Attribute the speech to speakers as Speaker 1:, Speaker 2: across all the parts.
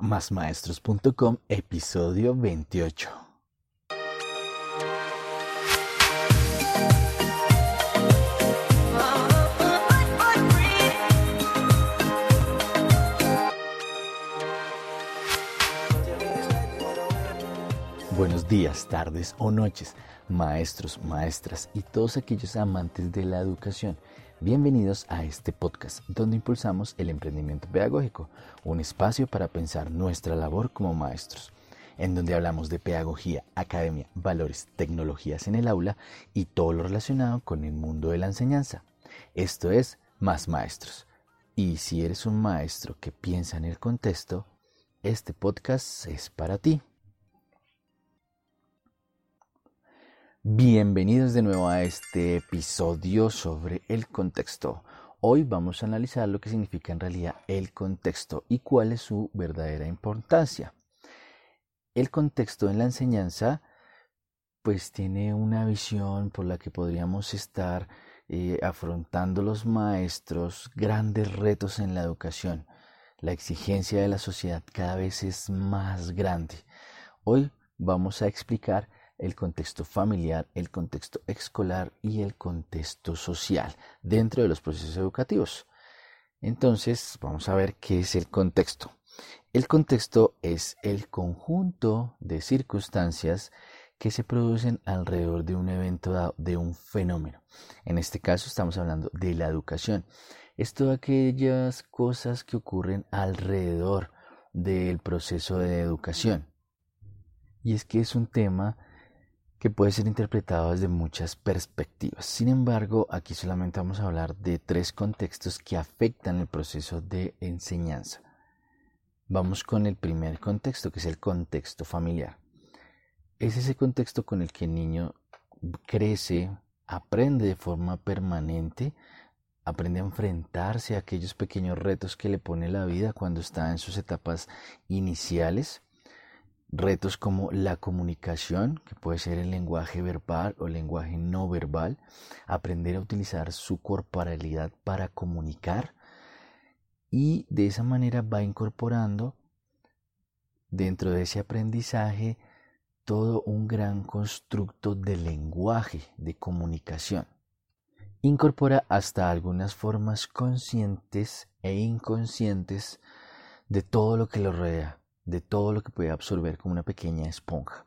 Speaker 1: Másmaestros.com, episodio 28. Buenos días, tardes o noches, maestros, maestras y todos aquellos amantes de la educación. Bienvenidos a este podcast donde impulsamos el emprendimiento pedagógico, un espacio para pensar nuestra labor como maestros, en donde hablamos de pedagogía, academia, valores, tecnologías en el aula y todo lo relacionado con el mundo de la enseñanza. Esto es Más Maestros. Y si eres un maestro que piensa en el contexto, este podcast es para ti. Bienvenidos de nuevo a este episodio sobre el contexto. Hoy vamos a analizar lo que significa en realidad el contexto y cuál es su verdadera importancia. El contexto en la enseñanza pues tiene una visión por la que podríamos estar eh, afrontando los maestros grandes retos en la educación. La exigencia de la sociedad cada vez es más grande. Hoy vamos a explicar el contexto familiar, el contexto escolar y el contexto social dentro de los procesos educativos. Entonces, vamos a ver qué es el contexto. El contexto es el conjunto de circunstancias que se producen alrededor de un evento de un fenómeno. En este caso estamos hablando de la educación. Es todas aquellas cosas que ocurren alrededor del proceso de educación. Y es que es un tema que puede ser interpretado desde muchas perspectivas. Sin embargo, aquí solamente vamos a hablar de tres contextos que afectan el proceso de enseñanza. Vamos con el primer contexto, que es el contexto familiar. Es ese contexto con el que el niño crece, aprende de forma permanente, aprende a enfrentarse a aquellos pequeños retos que le pone la vida cuando está en sus etapas iniciales retos como la comunicación, que puede ser el lenguaje verbal o el lenguaje no verbal, aprender a utilizar su corporalidad para comunicar y de esa manera va incorporando dentro de ese aprendizaje todo un gran constructo de lenguaje, de comunicación. Incorpora hasta algunas formas conscientes e inconscientes de todo lo que lo rodea de todo lo que puede absorber como una pequeña esponja.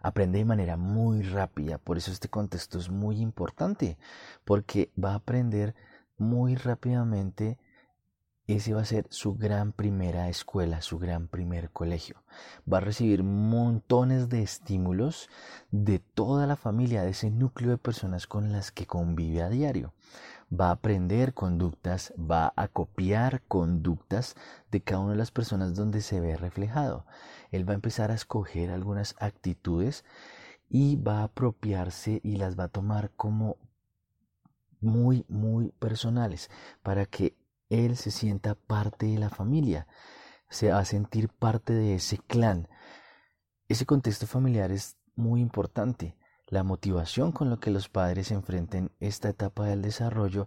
Speaker 1: Aprende de manera muy rápida, por eso este contexto es muy importante, porque va a aprender muy rápidamente ese va a ser su gran primera escuela, su gran primer colegio. Va a recibir montones de estímulos de toda la familia, de ese núcleo de personas con las que convive a diario va a aprender conductas, va a copiar conductas de cada una de las personas donde se ve reflejado. Él va a empezar a escoger algunas actitudes y va a apropiarse y las va a tomar como muy, muy personales para que él se sienta parte de la familia, se va a sentir parte de ese clan. Ese contexto familiar es muy importante la motivación con la que los padres enfrenten esta etapa del desarrollo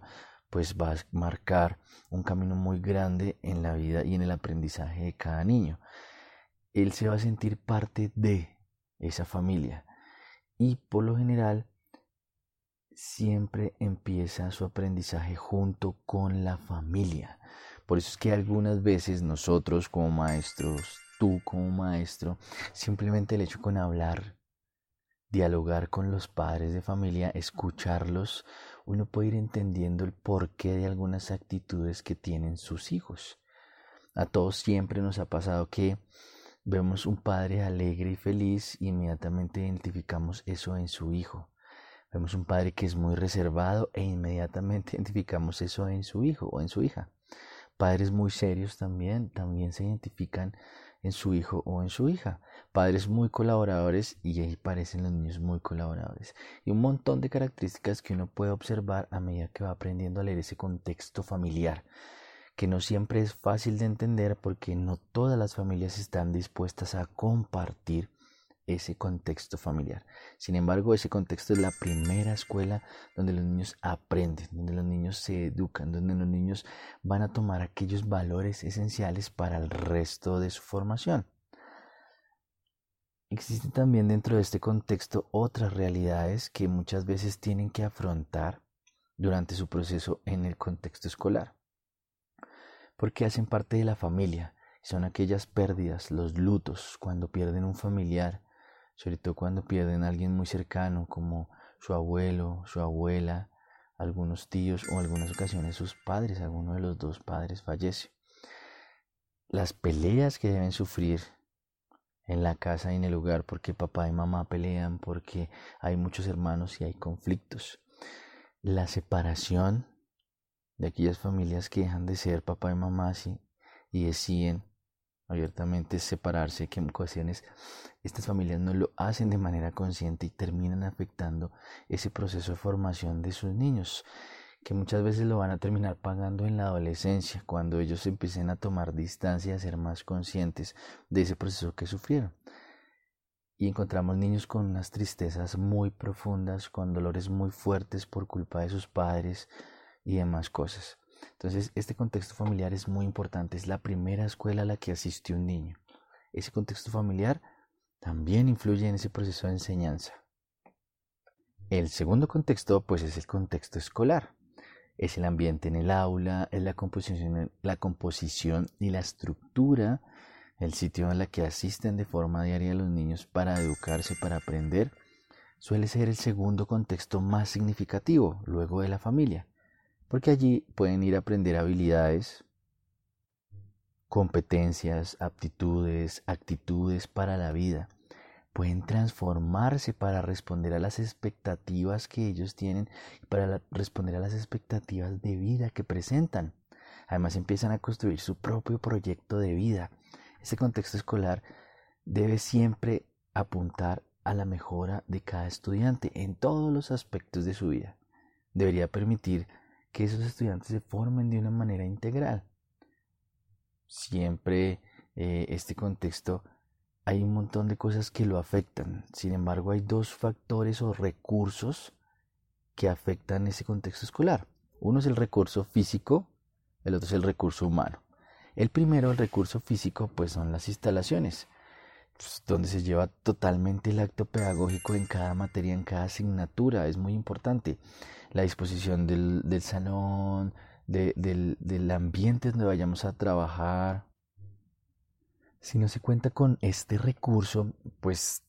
Speaker 1: pues va a marcar un camino muy grande en la vida y en el aprendizaje de cada niño. Él se va a sentir parte de esa familia y por lo general siempre empieza su aprendizaje junto con la familia. Por eso es que algunas veces nosotros como maestros, tú como maestro, simplemente el hecho con hablar dialogar con los padres de familia, escucharlos, uno puede ir entendiendo el porqué de algunas actitudes que tienen sus hijos. A todos siempre nos ha pasado que vemos un padre alegre y feliz y inmediatamente identificamos eso en su hijo. Vemos un padre que es muy reservado e inmediatamente identificamos eso en su hijo o en su hija. Padres muy serios también, también se identifican en su hijo o en su hija. Padres muy colaboradores y ahí parecen los niños muy colaboradores. Y un montón de características que uno puede observar a medida que va aprendiendo a leer ese contexto familiar, que no siempre es fácil de entender porque no todas las familias están dispuestas a compartir ese contexto familiar. Sin embargo, ese contexto es la primera escuela donde los niños aprenden, donde los niños se educan, donde los niños van a tomar aquellos valores esenciales para el resto de su formación. Existen también dentro de este contexto otras realidades que muchas veces tienen que afrontar durante su proceso en el contexto escolar, porque hacen parte de la familia, son aquellas pérdidas, los lutos, cuando pierden un familiar, sobre todo cuando pierden a alguien muy cercano como su abuelo, su abuela, algunos tíos o algunas ocasiones sus padres, alguno de los dos padres fallece. Las peleas que deben sufrir en la casa y en el hogar porque papá y mamá pelean, porque hay muchos hermanos y hay conflictos. La separación de aquellas familias que dejan de ser papá y mamá y deciden abiertamente separarse, que en ocasiones estas familias no lo hacen de manera consciente y terminan afectando ese proceso de formación de sus niños que muchas veces lo van a terminar pagando en la adolescencia, cuando ellos empiecen a tomar distancia, a ser más conscientes de ese proceso que sufrieron. Y encontramos niños con unas tristezas muy profundas, con dolores muy fuertes por culpa de sus padres y demás cosas. Entonces, este contexto familiar es muy importante, es la primera escuela a la que asistió un niño. Ese contexto familiar también influye en ese proceso de enseñanza. El segundo contexto, pues, es el contexto escolar es el ambiente en el aula, es la composición, la composición y la estructura, el sitio en la que asisten de forma diaria los niños para educarse, para aprender, suele ser el segundo contexto más significativo luego de la familia, porque allí pueden ir a aprender habilidades, competencias, aptitudes, actitudes para la vida pueden transformarse para responder a las expectativas que ellos tienen, para responder a las expectativas de vida que presentan. Además empiezan a construir su propio proyecto de vida. Este contexto escolar debe siempre apuntar a la mejora de cada estudiante en todos los aspectos de su vida. Debería permitir que esos estudiantes se formen de una manera integral. Siempre eh, este contexto hay un montón de cosas que lo afectan. Sin embargo, hay dos factores o recursos que afectan ese contexto escolar. Uno es el recurso físico, el otro es el recurso humano. El primero, el recurso físico, pues son las instalaciones, pues, donde se lleva totalmente el acto pedagógico en cada materia, en cada asignatura. Es muy importante. La disposición del, salón, del, del ambiente donde vayamos a trabajar, si no se cuenta con este recurso, pues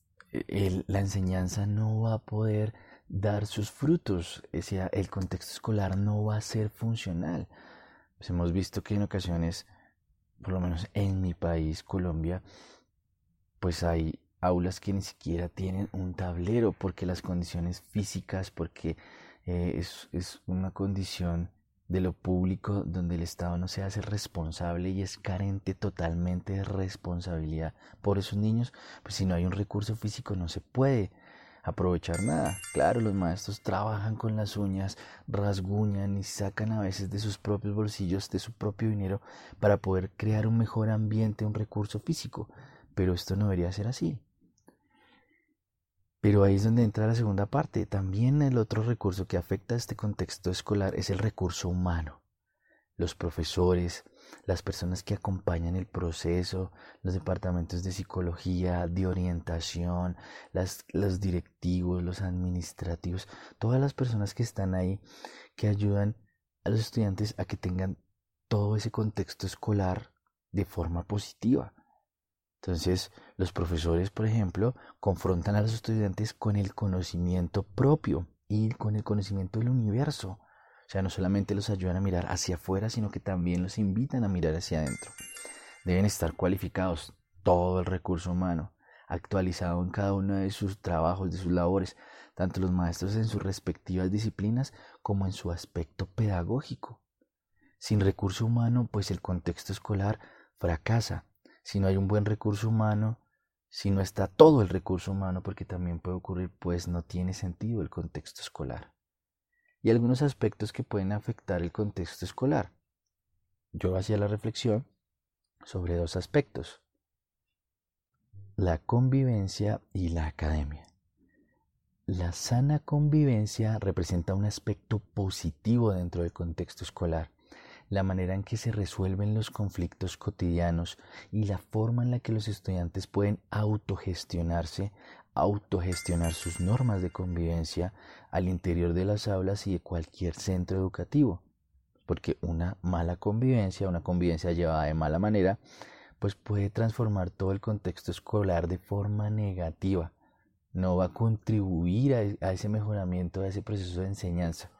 Speaker 1: la enseñanza no va a poder dar sus frutos, el contexto escolar no va a ser funcional. Pues hemos visto que en ocasiones, por lo menos en mi país, Colombia, pues hay aulas que ni siquiera tienen un tablero porque las condiciones físicas, porque eh, es, es una condición de lo público donde el Estado no se hace responsable y es carente totalmente de responsabilidad por esos niños, pues si no hay un recurso físico no se puede aprovechar nada. Claro, los maestros trabajan con las uñas, rasguñan y sacan a veces de sus propios bolsillos, de su propio dinero, para poder crear un mejor ambiente, un recurso físico. Pero esto no debería ser así. Pero ahí es donde entra la segunda parte. También el otro recurso que afecta a este contexto escolar es el recurso humano. Los profesores, las personas que acompañan el proceso, los departamentos de psicología, de orientación, los directivos, los administrativos, todas las personas que están ahí que ayudan a los estudiantes a que tengan todo ese contexto escolar de forma positiva. Entonces, los profesores, por ejemplo, confrontan a los estudiantes con el conocimiento propio y con el conocimiento del universo. O sea, no solamente los ayudan a mirar hacia afuera, sino que también los invitan a mirar hacia adentro. Deben estar cualificados todo el recurso humano, actualizado en cada uno de sus trabajos, de sus labores, tanto los maestros en sus respectivas disciplinas como en su aspecto pedagógico. Sin recurso humano, pues el contexto escolar fracasa si no hay un buen recurso humano, si no está todo el recurso humano, porque también puede ocurrir, pues no tiene sentido el contexto escolar. Y algunos aspectos que pueden afectar el contexto escolar. Yo hacía la reflexión sobre dos aspectos. la convivencia y la academia. La sana convivencia representa un aspecto positivo dentro del contexto escolar, la manera en que se resuelven los conflictos cotidianos y la forma en la que los estudiantes pueden autogestionarse, autogestionar sus normas de convivencia al interior de las aulas y de cualquier centro educativo. Porque una mala convivencia, una convivencia llevada de mala manera, pues puede transformar todo el contexto escolar de forma negativa no va a contribuir a, ese mejoramiento, a ese proceso de enseñanza.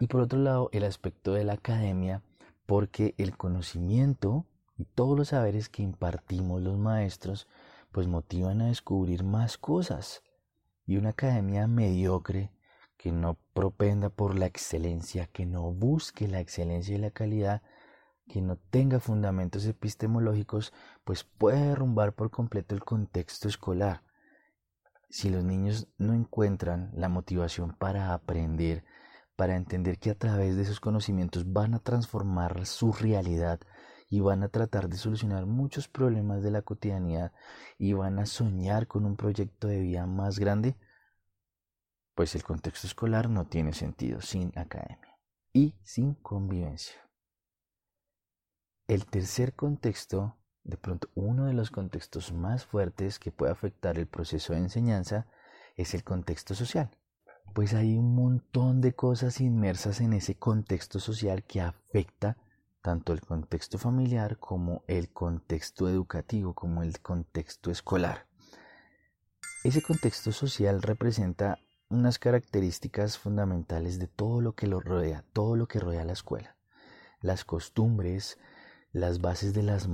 Speaker 1: Y por otro lado, el aspecto de la academia, porque el conocimiento y todos los saberes que impartimos los maestros, pues motivan a descubrir más cosas. Y una academia mediocre que no propenda por la excelencia, que no busque la excelencia y la calidad, que no tenga fundamentos epistemológicos, pues puede derrumbar por completo el contexto escolar si los niños no encuentran la motivación para aprender, para entender que a través de esos conocimientos van a transformar su realidad y van a tratar de solucionar muchos problemas de la cotidianidad y van a soñar con un proyecto de vida más grande, pues el contexto escolar no tiene sentido sin academia y sin convivencia. El tercer contexto de pronto uno de los contextos más fuertes que puede afectar el proceso de enseñanza es el contexto social. Pues hay un montón de cosas inmersas en ese contexto social que afecta tanto el contexto familiar como el contexto educativo, como el contexto escolar. Ese contexto social representa unas características fundamentales de todo lo que lo rodea, todo lo que rodea la escuela. Las costumbres, las bases de, las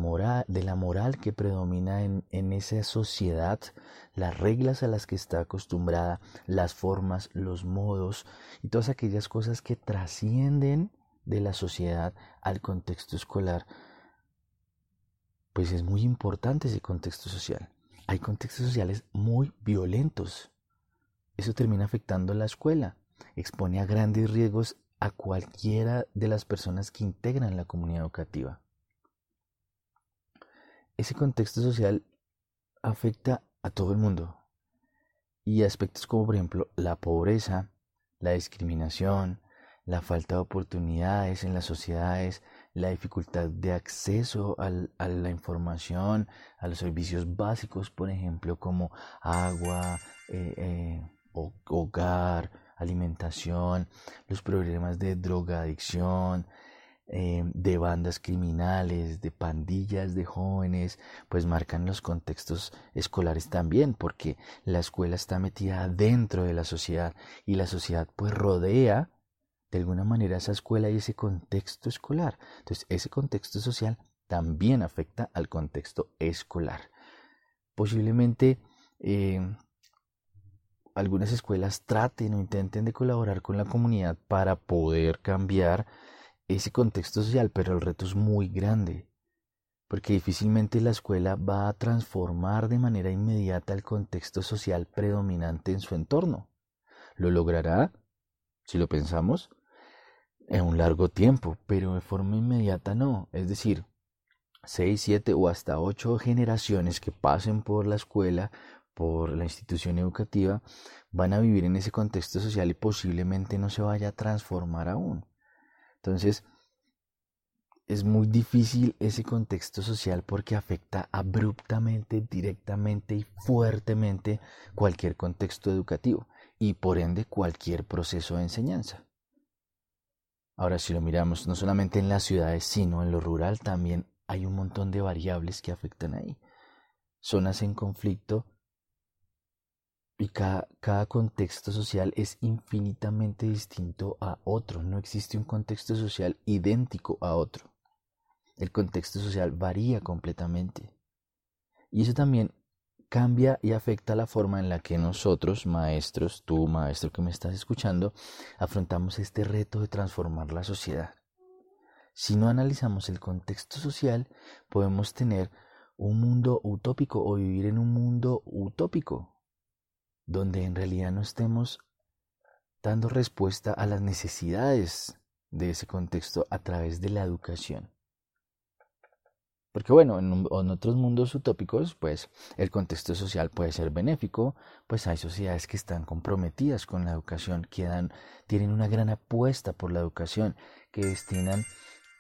Speaker 1: de la moral que predomina en, en esa sociedad, las reglas a las que está acostumbrada, las formas, los modos y todas aquellas cosas que trascienden de la sociedad al contexto escolar, pues es muy importante ese contexto social. Hay contextos sociales muy violentos. Eso termina afectando a la escuela, expone a grandes riesgos a cualquiera de las personas que integran la comunidad educativa ese contexto social afecta a todo el mundo. Y aspectos como por ejemplo la pobreza, la discriminación, la falta de oportunidades en las sociedades, la dificultad de acceso a la información, a los servicios básicos, por ejemplo, como agua, eh, eh, hogar, alimentación, los problemas de drogadicción, eh, de bandas criminales, de pandillas de jóvenes, pues marcan los contextos escolares también, porque la escuela está metida dentro de la sociedad y la sociedad pues rodea de alguna manera esa escuela y ese contexto escolar. Entonces ese contexto social también afecta al contexto escolar. Posiblemente eh, algunas escuelas traten o intenten de colaborar con la comunidad para poder cambiar ese contexto social, pero el reto es muy grande, porque difícilmente la escuela va a transformar de manera inmediata el contexto social predominante en su entorno. Lo logrará, si lo pensamos, en un largo tiempo, pero de forma inmediata no. Es decir, seis, siete o hasta ocho generaciones que pasen por la escuela, por la institución educativa, van a vivir en ese contexto social y posiblemente no se vaya a transformar aún. Entonces, es muy difícil ese contexto social porque afecta abruptamente, directamente y fuertemente cualquier contexto educativo y por ende cualquier proceso de enseñanza. Ahora, si lo miramos no solamente en las ciudades, sino en lo rural, también hay un montón de variables que afectan ahí. Zonas en conflicto y cada, contexto social es infinitamente distinto a otro. No existe un contexto social idéntico a otro. El contexto social varía completamente. Y eso también cambia y afecta la forma en la que nosotros, maestros, tú, maestro que me estás escuchando, afrontamos este reto de transformar la sociedad. Si no analizamos el contexto social, podemos tener un mundo utópico o vivir en un mundo utópico, donde en realidad no estemos dando respuesta a las necesidades de ese contexto a través de la educación. Porque bueno, en, otros mundos utópicos, pues el contexto social puede ser benéfico, pues hay sociedades que están comprometidas con la educación, que dan, tienen una gran apuesta por la educación, que destinan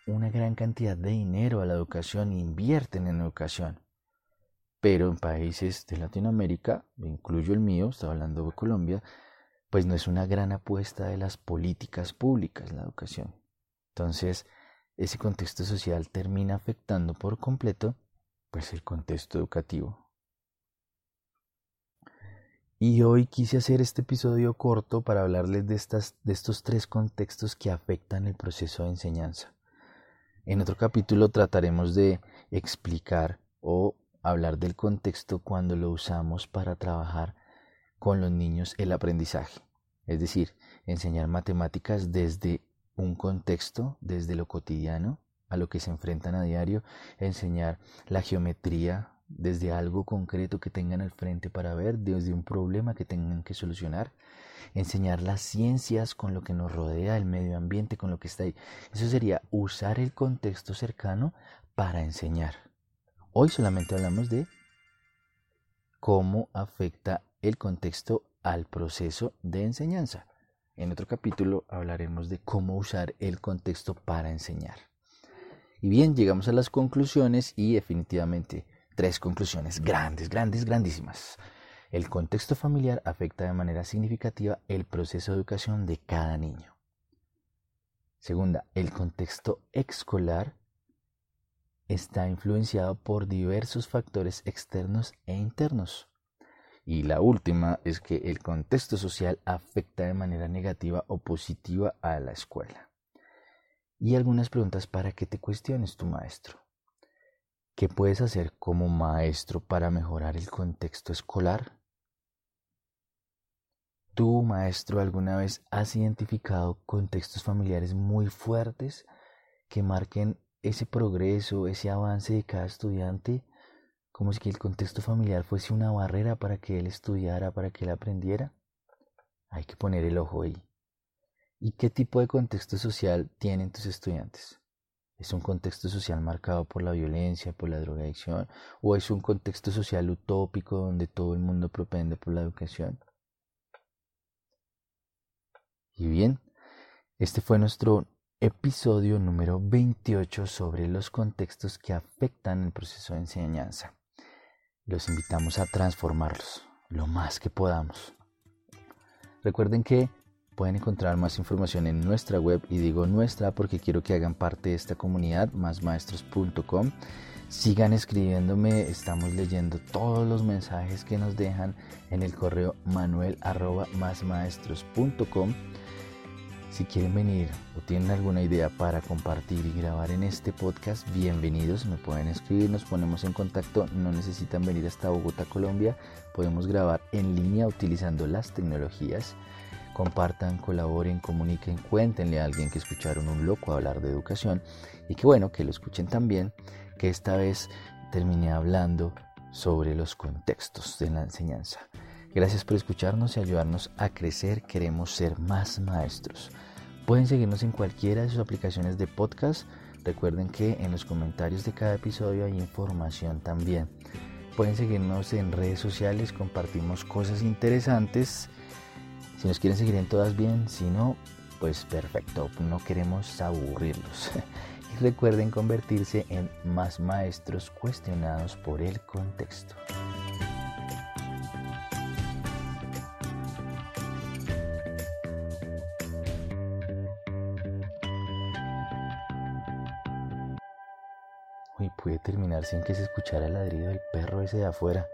Speaker 1: una gran cantidad de dinero a la educación invierten en educación. Pero en países de Latinoamérica, incluyo el mío, estaba hablando de Colombia, pues no es una gran apuesta de las políticas públicas la educación. Entonces, ese contexto social termina afectando por completo pues el contexto educativo. Y hoy quise hacer este episodio corto para hablarles de, estas, de estos tres contextos que afectan el proceso de enseñanza. En otro capítulo trataremos de explicar o hablar del contexto cuando lo usamos para trabajar con los niños el aprendizaje, es decir, enseñar matemáticas desde un contexto desde lo cotidiano a lo que se enfrentan a diario, enseñar la geometría desde algo concreto que tengan al frente para ver, desde un problema que tengan que solucionar, enseñar las ciencias con lo que nos rodea, el medio ambiente, con lo que está ahí. Eso sería usar el contexto cercano para enseñar. Hoy solamente hablamos de cómo afecta el contexto al proceso de enseñanza. En otro capítulo hablaremos de cómo usar el contexto para enseñar. Y bien, llegamos a las conclusiones y definitivamente tres conclusiones grandes, grandes, grandísimas. El contexto familiar afecta de manera significativa el proceso de educación de cada niño. Segunda, el contexto escolar está influenciado por diversos factores externos e internos. Y la última es que el contexto social afecta de manera negativa o positiva a la escuela. Y algunas preguntas para que te cuestiones tu maestro. ¿Qué puedes hacer como maestro para mejorar el contexto escolar? ¿Tú, maestro, alguna vez has identificado contextos familiares muy fuertes que marquen ese progreso, ese avance de cada estudiante como si el contexto familiar fuese una barrera para que él estudiara, para que él aprendiera. Hay que poner el ojo ahí. ¿Y qué tipo de contexto social tienen tus estudiantes? ¿Es un contexto social marcado por la violencia, por la drogadicción? ¿O es un contexto social utópico donde todo el mundo propende por la educación? Y bien, este fue nuestro episodio número 28 sobre los contextos que afectan el proceso de enseñanza los invitamos a transformarlos lo más que podamos. Recuerden que pueden encontrar más información en nuestra web y digo nuestra porque quiero que hagan parte de esta comunidad másmaestros.com. Sigan escribiéndome, estamos leyendo todos los mensajes que nos dejan en el correo manuel si quieren venir o tienen alguna idea para compartir y grabar en este podcast, bienvenidos. Me pueden escribir, nos ponemos en contacto. No necesitan venir hasta Bogotá, Colombia. Podemos grabar en línea utilizando las tecnologías. Compartan, colaboren, comuniquen, cuéntenle a alguien que escucharon un loco hablar de educación y que bueno, que lo escuchen también, que esta vez terminé hablando sobre los contextos de la enseñanza. Gracias por escucharnos y ayudarnos a crecer. Queremos ser más maestros. Pueden seguirnos en cualquiera de sus aplicaciones de podcast. Recuerden que en los comentarios de cada episodio hay información también. Pueden seguirnos en redes sociales, compartimos cosas interesantes. Si nos quieren seguir en todas bien, si no, pues perfecto, no queremos aburrirlos. Y recuerden convertirse en más maestros cuestionados por el contexto. Uy, pude terminar sin que se escuchara el ladrido del perro ese de afuera.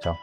Speaker 1: Chao.